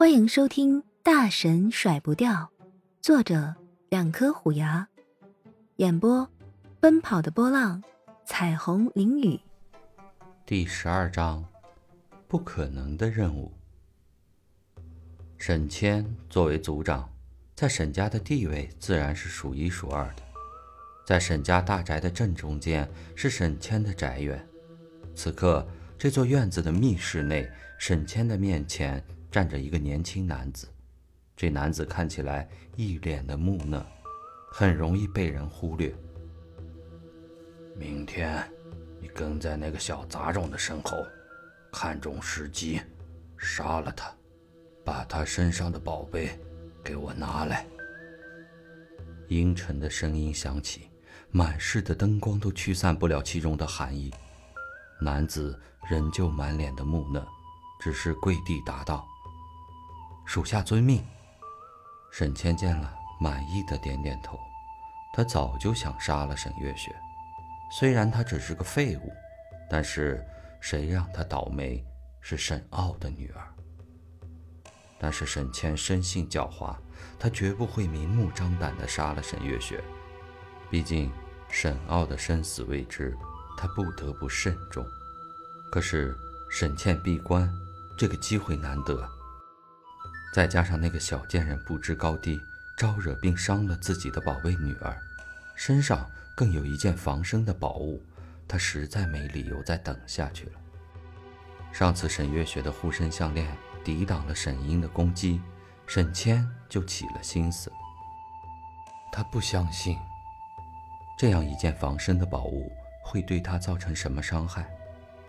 欢迎收听《大神甩不掉》，作者两颗虎牙，演播奔跑的波浪，彩虹淋雨。第十二章，不可能的任务。沈谦作为族长，在沈家的地位自然是数一数二的。在沈家大宅的正中间是沈谦的宅院，此刻这座院子的密室内，沈谦的面前站着一个年轻男子。这男子看起来一脸的木讷，很容易被人忽略。明天，你跟在那个小杂种的身后，看准时机，杀了他，把他身上的宝贝给我拿来。阴沉的声音响起。满室的灯光都驱散不了其中的寒意，男子仍旧满脸的木讷，只是跪地答道：“属下遵命。”沈谦见了，满意的点点头。他早就想杀了沈月雪，虽然她只是个废物，但是谁让她倒霉是沈傲的女儿？但是沈谦生性狡猾，他绝不会明目张胆地杀了沈月雪。毕竟，沈傲的生死未知，他不得不慎重。可是，沈倩闭关，这个机会难得。再加上那个小贱人不知高低，招惹并伤了自己的宝贝女儿，身上更有一件防身的宝物，他实在没理由再等下去了。上次沈月雪的护身项链抵挡了沈英的攻击，沈谦就起了心思。他不相信。这样一件防身的宝物会对他造成什么伤害？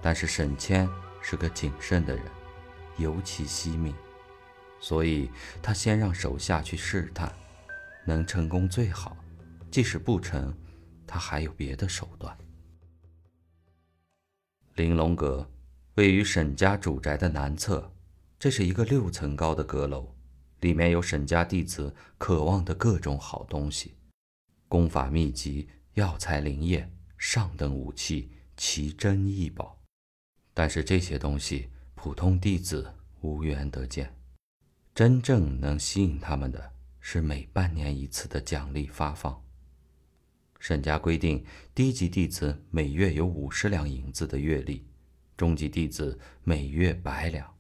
但是沈谦是个谨慎的人，尤其惜命，所以他先让手下去试探，能成功最好，即使不成，他还有别的手段。玲珑阁位于沈家主宅的南侧，这是一个六层高的阁楼，里面有沈家弟子渴望的各种好东西，功法秘籍。药材、灵液、上等武器、奇珍异宝，但是这些东西普通弟子无缘得见。真正能吸引他们的是每半年一次的奖励发放。沈家规定，低级弟子每月有五十两银子的月例，中级弟子每月百两，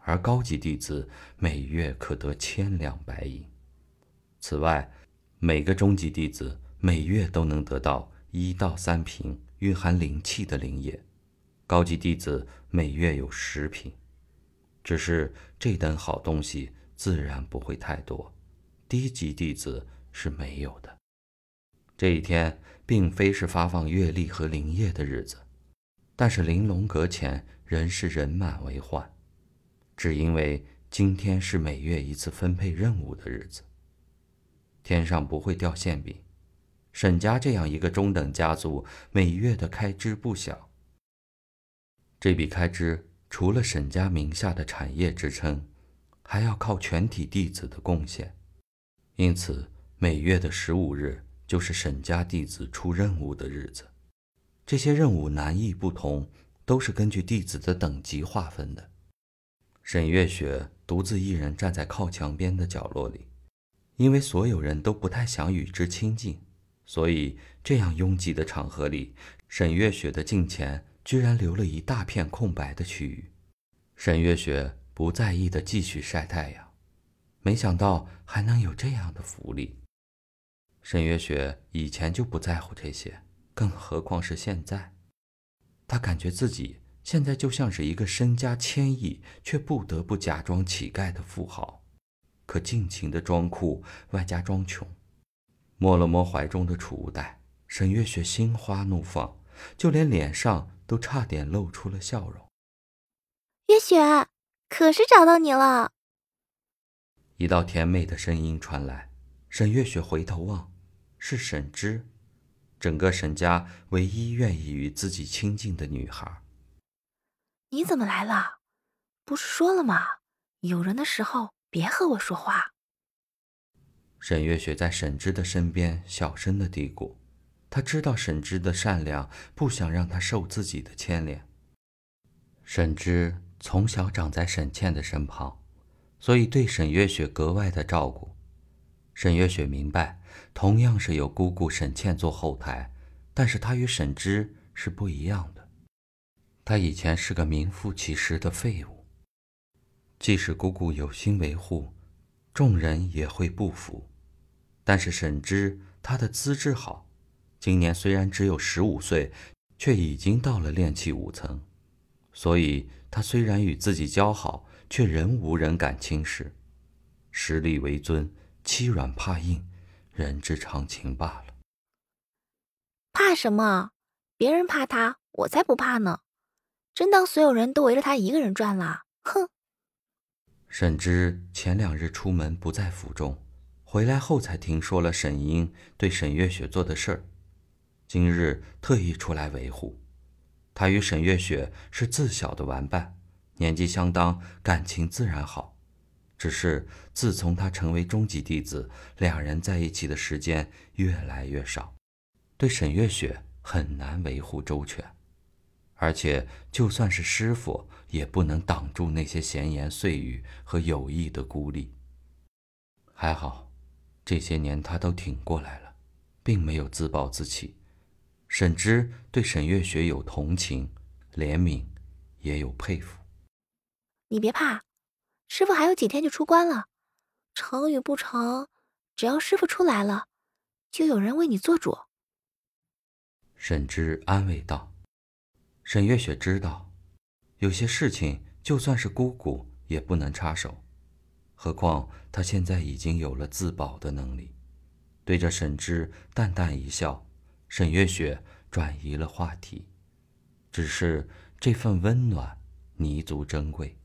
而高级弟子每月可得千两白银。此外，每个中级弟子。每月都能得到一到三瓶蕴含灵气的灵液，高级弟子每月有十瓶。只是这等好东西自然不会太多，低级弟子是没有的。这一天并非是发放月历和灵液的日子，但是玲珑阁前仍是人满为患，只因为今天是每月一次分配任务的日子。天上不会掉馅饼。沈家这样一个中等家族，每月的开支不小。这笔开支除了沈家名下的产业支撑，还要靠全体弟子的贡献。因此，每月的十五日就是沈家弟子出任务的日子。这些任务难易不同，都是根据弟子的等级划分的。沈月雪独自一人站在靠墙边的角落里，因为所有人都不太想与之亲近。所以，这样拥挤的场合里，沈月雪的镜前居然留了一大片空白的区域。沈月雪不在意的继续晒太阳，没想到还能有这样的福利。沈月雪以前就不在乎这些，更何况是现在。她感觉自己现在就像是一个身家千亿却不得不假装乞丐的富豪，可尽情的装酷，外加装穷。摸了摸怀中的储物袋，沈月雪心花怒放，就连脸上都差点露出了笑容。月雪，可是找到你了！一道甜美的声音传来，沈月雪回头望，是沈芝，整个沈家唯一愿意与自己亲近的女孩。你怎么来了？不是说了吗？有人的时候别和我说话。沈月雪在沈芝的身边小声的嘀咕，她知道沈芝的善良，不想让她受自己的牵连。沈芝从小长在沈倩的身旁，所以对沈月雪格外的照顾。沈月雪明白，同样是有姑姑沈倩做后台，但是她与沈芝是不一样的。她以前是个名副其实的废物。即使姑姑有心维护，众人也会不服。但是沈芝她的资质好，今年虽然只有十五岁，却已经到了炼气五层，所以她虽然与自己交好，却仍无人敢轻视。实力为尊，欺软怕硬，人之常情罢了。怕什么？别人怕他，我才不怕呢！真当所有人都围着他一个人转了？哼！沈之前两日出门不在府中，回来后才听说了沈英对沈月雪做的事儿，今日特意出来维护。他与沈月雪是自小的玩伴，年纪相当，感情自然好。只是自从他成为终极弟子，两人在一起的时间越来越少，对沈月雪很难维护周全。而且就算是师傅，也不能挡住那些闲言碎语和有意的孤立。还好，这些年他都挺过来了，并没有自暴自弃。沈之对沈月雪有同情、怜悯，也有佩服。你别怕，师傅还有几天就出关了，成与不成，只要师傅出来了，就有人为你做主。沈之安慰道。沈月雪知道，有些事情就算是姑姑也不能插手，何况她现在已经有了自保的能力。对着沈之淡淡一笑，沈月雪转移了话题。只是这份温暖弥足珍贵，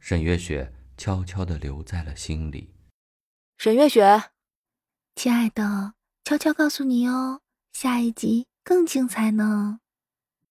沈月雪悄悄的留在了心里。沈月雪，亲爱的，悄悄告诉你哦，下一集更精彩呢。